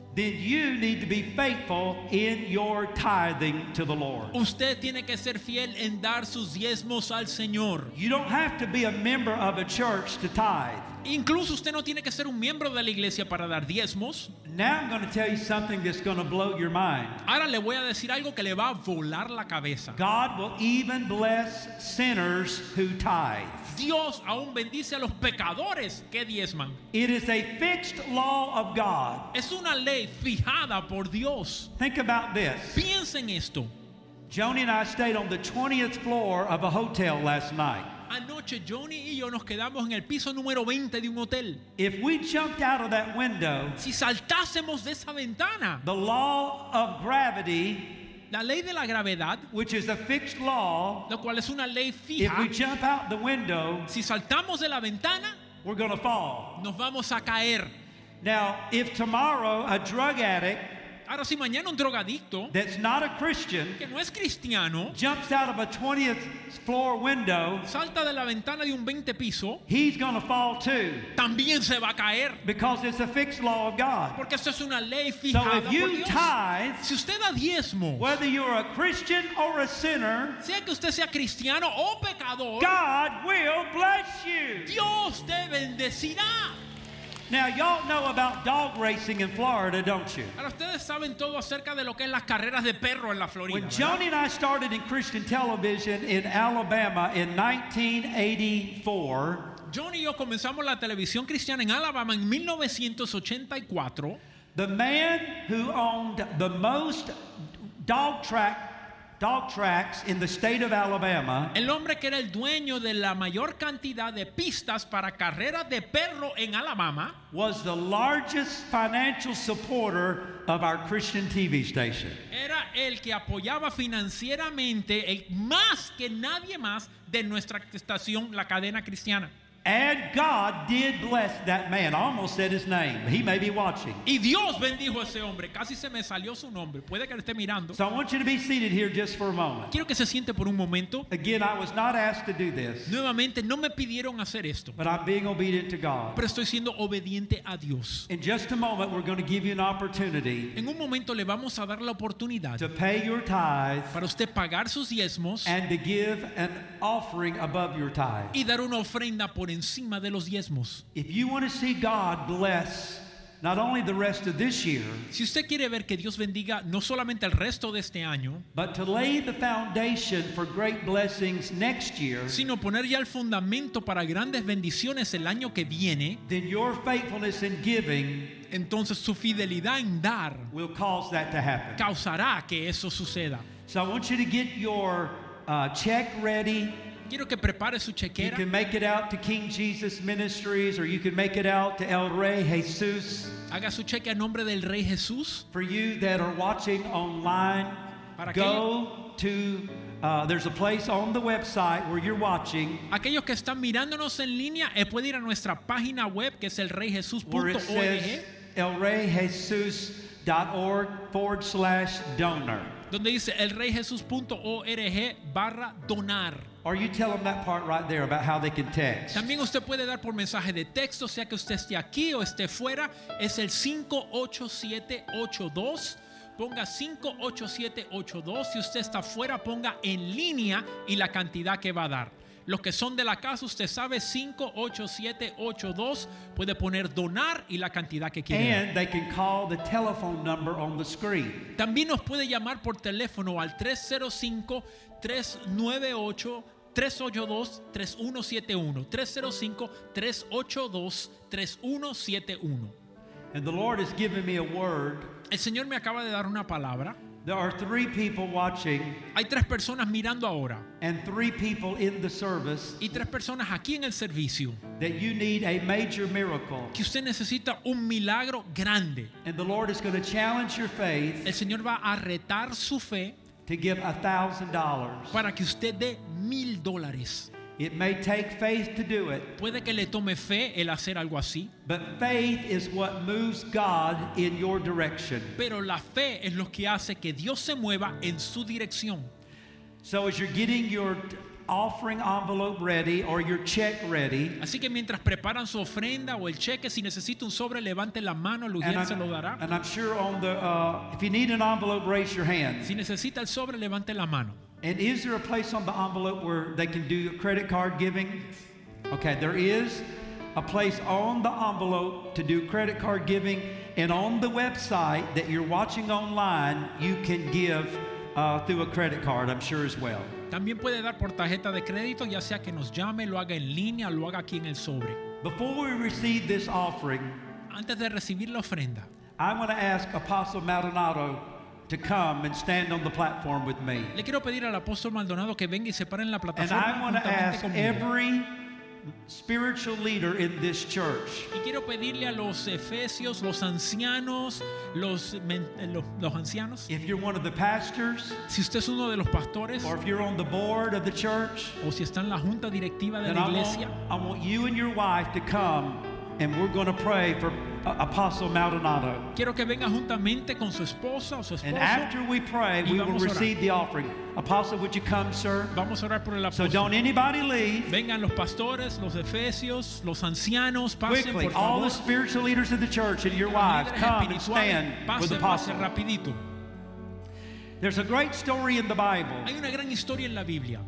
then you need to be faithful in your tithing to the Lord. Usted tiene que ser fiel en dar sus diezmos al Señor. You don't have to be a member of a church to tithe. Incluso usted no tiene que ser un miembro de la iglesia para dar diezmos. Now I'm going to tell you something that's going to blow your mind. Ahora le voy a decir algo que le va a volar la cabeza. God will even bless sinners who tithe. Dios aún bendice a los pecadores que diezman. It is a fixed law of God. Es una ley fijada por Dios. Think about this. Piensen esto. Joni and I stayed on the 20th floor of a hotel last night anoche Johnny y yo nos quedamos en el piso número 20 de un hotel. If we jumped out of that window, si saltásemos de esa ventana, the law of gravity la ley de la gravedad, which is a fixed law, lo cual es una ley fija. If we jump out the window, si saltamos de la ventana, we're fall. Nos vamos a caer. Now, if tomorrow a drug addict Ahora si mañana un drogadicto that's not a Christian que no es cristiano jumps out of a 20th floor window, salta de la ventana de un 20 piso, he's going to fall too. También se va a caer. Because it's a fixed law of God. Porque esto es una ley fijada so if you por Dios. Tithe, si usted da diezmo, whether you're a Christian or a sinner, sea que usted sea cristiano o pecador, God will bless you. Dios te bendecirá. Now, y'all know about dog racing in Florida, don't you? ustedes saben todo acerca de lo que es las carreras de perro en la Florida. When Joni and I started in Christian television in Alabama in 1984, Joni y yo comenzamos la televisión cristiana en Alabama en 1984. The man who owned the most dog track tracks the state of El hombre que era el dueño de la mayor cantidad de pistas para carreras de perro en Alabama was the largest financial supporter of our Christian Era el que apoyaba financieramente el más que nadie más de nuestra estación, la cadena cristiana. Y Dios bendijo a ese hombre. Casi se me salió su nombre. Puede que lo esté mirando. Quiero que se siente por un momento. Nuevamente no me pidieron hacer esto. Pero estoy siendo obediente a Dios. En un momento le vamos a dar la oportunidad. Para usted pagar sus diezmos. Y dar una ofrenda por encima de los diezmos. si usted quiere ver que Dios bendiga no solamente el resto de este año, sino poner ya el fundamento para grandes bendiciones el año que viene, entonces su fidelidad en dar causará que eso suceda. So que want you to get your uh, check ready. Quiero que prepare su chequera. You can make it out to King Jesus Ministries or you can make it out to El Rey Jesus. Haga su cheque a nombre del Rey Jesús. For you that are watching online, Para go to uh, there's a place on the website where you're watching. Aquellos que están mirándonos en línea, eh, puede ir a nuestra página web que es elreyjesus.org. elreyjesus.org forward slash donor. donde dice elreyjesus.org barra donar. También usted puede dar por mensaje de texto, sea que usted esté aquí o esté fuera, es el 58782 ponga 58782. Si usted está fuera, ponga en línea y la cantidad que va a dar. Los que son de la casa, usted sabe, 58782 puede poner donar y la cantidad que quiera. También nos puede llamar por teléfono al 305 398 382-3171. 305-382-3171. El Señor me acaba de dar una palabra. There are three people watching Hay tres personas mirando ahora. And three people in the service y tres personas aquí en el servicio. That you need a major miracle. Que usted necesita un milagro grande. And the Lord is going to challenge your faith. El Señor va a retar su fe. To give $1,000. Para que usted dé mil dólares take Puede que le tome fe el hacer algo así. direction. Pero la fe es lo que hace que Dios se mueva en su dirección. Así que mientras preparan su ofrenda o el cheque, si necesita un sobre, levante la mano, se lo dará. Si necesita el sobre, levante la mano. And is there a place on the envelope where they can do credit card giving? Okay, there is a place on the envelope to do credit card giving. And on the website that you're watching online, you can give uh, through a credit card, I'm sure as well. También puede dar por tarjeta de crédito, ya sea que nos llame, lo haga en línea, lo haga aquí en el sobre. Before we receive this offering, antes de recibir la ofrenda, I am going to ask Apostle Maldonado to come and stand on the platform with me. Le quiero pedir al apóstol Maldonado que venga y se pare en la plataforma. And I want to ask conmigo. every spiritual leader in this church. Y quiero pedirle a los efesios, los ancianos, los, eh, los, los ancianos. If you're one of the pastors, si usted es uno de los pastores, or if you're on the board of the church, o si está en la junta directiva de la iglesia, I want, I want you and your wife to come, and we're going to pray for Apostle Maldonado. Quiero que venga juntamente con su esposa o su esposo. And after we pray, we will receive the offering. Apostle, would you come, sir? Vamos a orar por el apóstol. So don't anybody leave. Vengan los pastores, los efesios, los ancianos, pasen Quickly, por favor. all the spiritual leaders of the church and your wives, come and stand pasen, with apostle. Rapidito. There's a great story in the Bible. Hay una gran historia en la Biblia.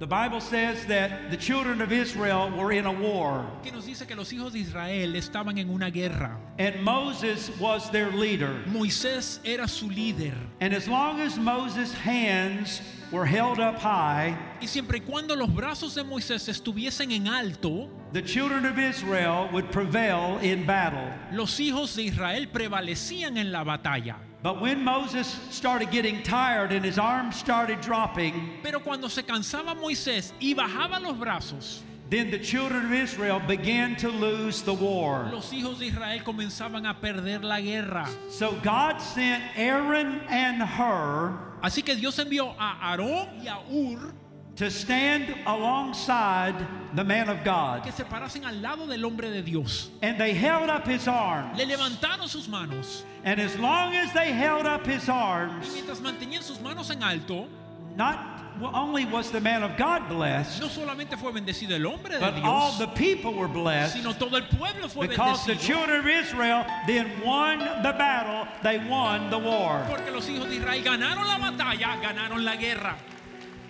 The Bible says that the children of Israel were in a war. Que nos dice que los hijos de Israel estaban en una guerra. And Moses was their leader. Moisés era su líder. And as long as Moses' hands were held up high, y siempre y cuando los brazos de Moisés estuviesen en alto, the children of Israel would prevail in battle. Los hijos de Israel prevalecían en la batalla. But when Moses started getting tired and his arms started dropping, pero cuando se cansaba Moisés y bajaba los brazos, then the children of Israel began to lose the war. Los hijos de Israel comenzaban a perder la guerra. So God sent Aaron and Hur. Así que Dios envió a Aarón y a Hur to stand alongside the man of God. Que se parasen al lado del hombre de Dios. And they held up his arms. Le levantaron sus manos. And as long as they held up his arms, y mientras mantenían sus manos en alto, not only was the man of God blessed, no solamente fue bendecido el hombre de but Dios, all the people were blessed sino todo el pueblo fue because bendecido. the children of Israel then won the battle, they won the war. Porque los hijos de Israel ganaron la batalla, ganaron la guerra.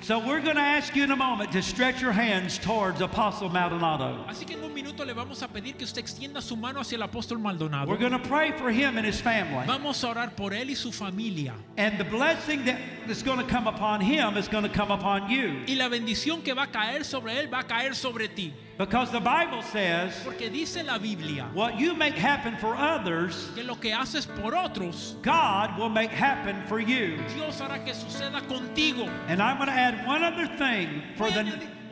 So we're going to ask you in a moment to stretch your hands towards Apostle Maldonado. Así que en un minuto le vamos a pedir que usted extienda su mano hacia el apóstol Maldonado. We're going to pray for him and his family. Vamos a orar por él y su familia. And the blessing that is going to come upon him is going to come upon you. Y la bendición que va a caer sobre él va a caer sobre ti. Because the Bible says Porque dice la Biblia what you make happen for others, que lo que haces por otros, God will make happen for you. Dios hará que suceda contigo. And I'm going to add one other thing for the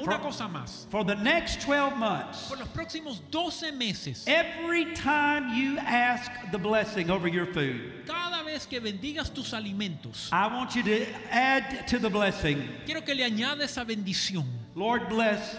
una cosa más. For the next 12 months, por los próximos 12 meses, every time you ask the blessing over your food, cada vez que bendigas tus alimentos, I want you to add to the blessing. Quiero que le añades bendición. Lord bless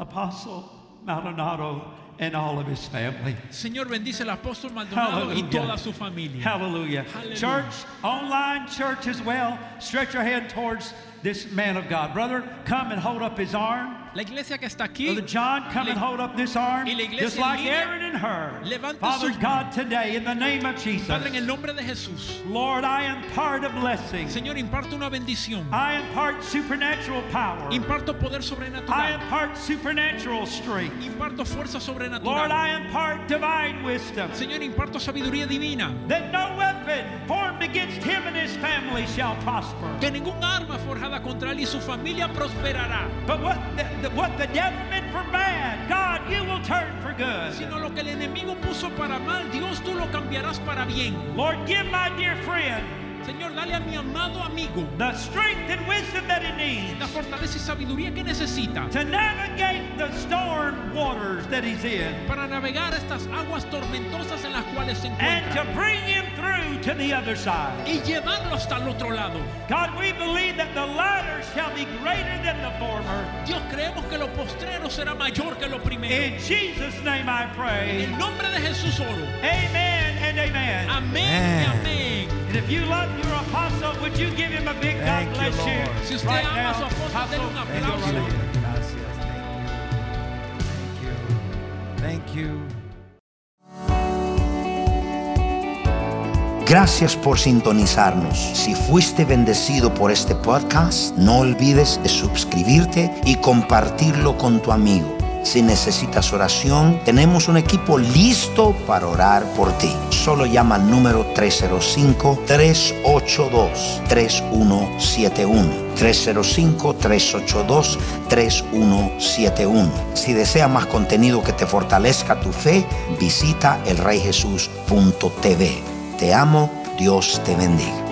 Apostle Maldonado and all of his family. Señor, bendice al apóstol Maldonado Hallelujah. y toda su familia. Hallelujah. Hallelujah. Church, online church as well. Stretch your hand towards this man of God. Brother, come and hold up his arm. La iglesia que está aquí. Brother John, come and hold up this arm, y la iglesia just like línea, Aaron and her. Father sus God, today in the name of Jesus. Padre, en el nombre de Jesús. Lord, I impart a blessing. Señor, imparto una bendición. I impart supernatural power. Imparto poder sobrenatural. I impart supernatural strength. Imparto fuerza sobrenatural. Lord, I impart divine wisdom. Señor, imparto sabiduría divina. That no weapon formed against him and his family shall prosper. Que ningún arma forjada contra él y su familia prosperará. But what the, what the devil meant for bad, God, you will turn for good. Sino lo que el enemigo puso para mal, Dios tú lo cambiarás para bien. Lord, give my dear friend Señor, dale a mi amado amigo the strength and wisdom that he needs la fortaleza y sabiduría que necesita to navigate the storm waters that he's in para navegar estas aguas tormentosas en las cuales se encuentra and to bring him through to the other side. y llevarlo hasta el otro lado. God, we believe that the latter shall be greater than the former. Dios, creemos que lo postrero será mayor que lo primero. In Jesus name I pray. En el nombre de Jesús oro. Amen and amen. Amén amen. y amén. And if you love your apostle, would you give him a big Thank God bless you? Lord. you? Si usted right now, a su apóstol, denle Gracias. Thank you. Thank you. Thank you. Gracias por sintonizarnos. Si fuiste bendecido por este podcast, no olvides de suscribirte y compartirlo con tu amigo. Si necesitas oración, tenemos un equipo listo para orar por ti. Solo llama al número 305-382-3171. 305-382-3171. Si desea más contenido que te fortalezca tu fe, visita elreyjesus.tv. Te amo, Dios te bendiga.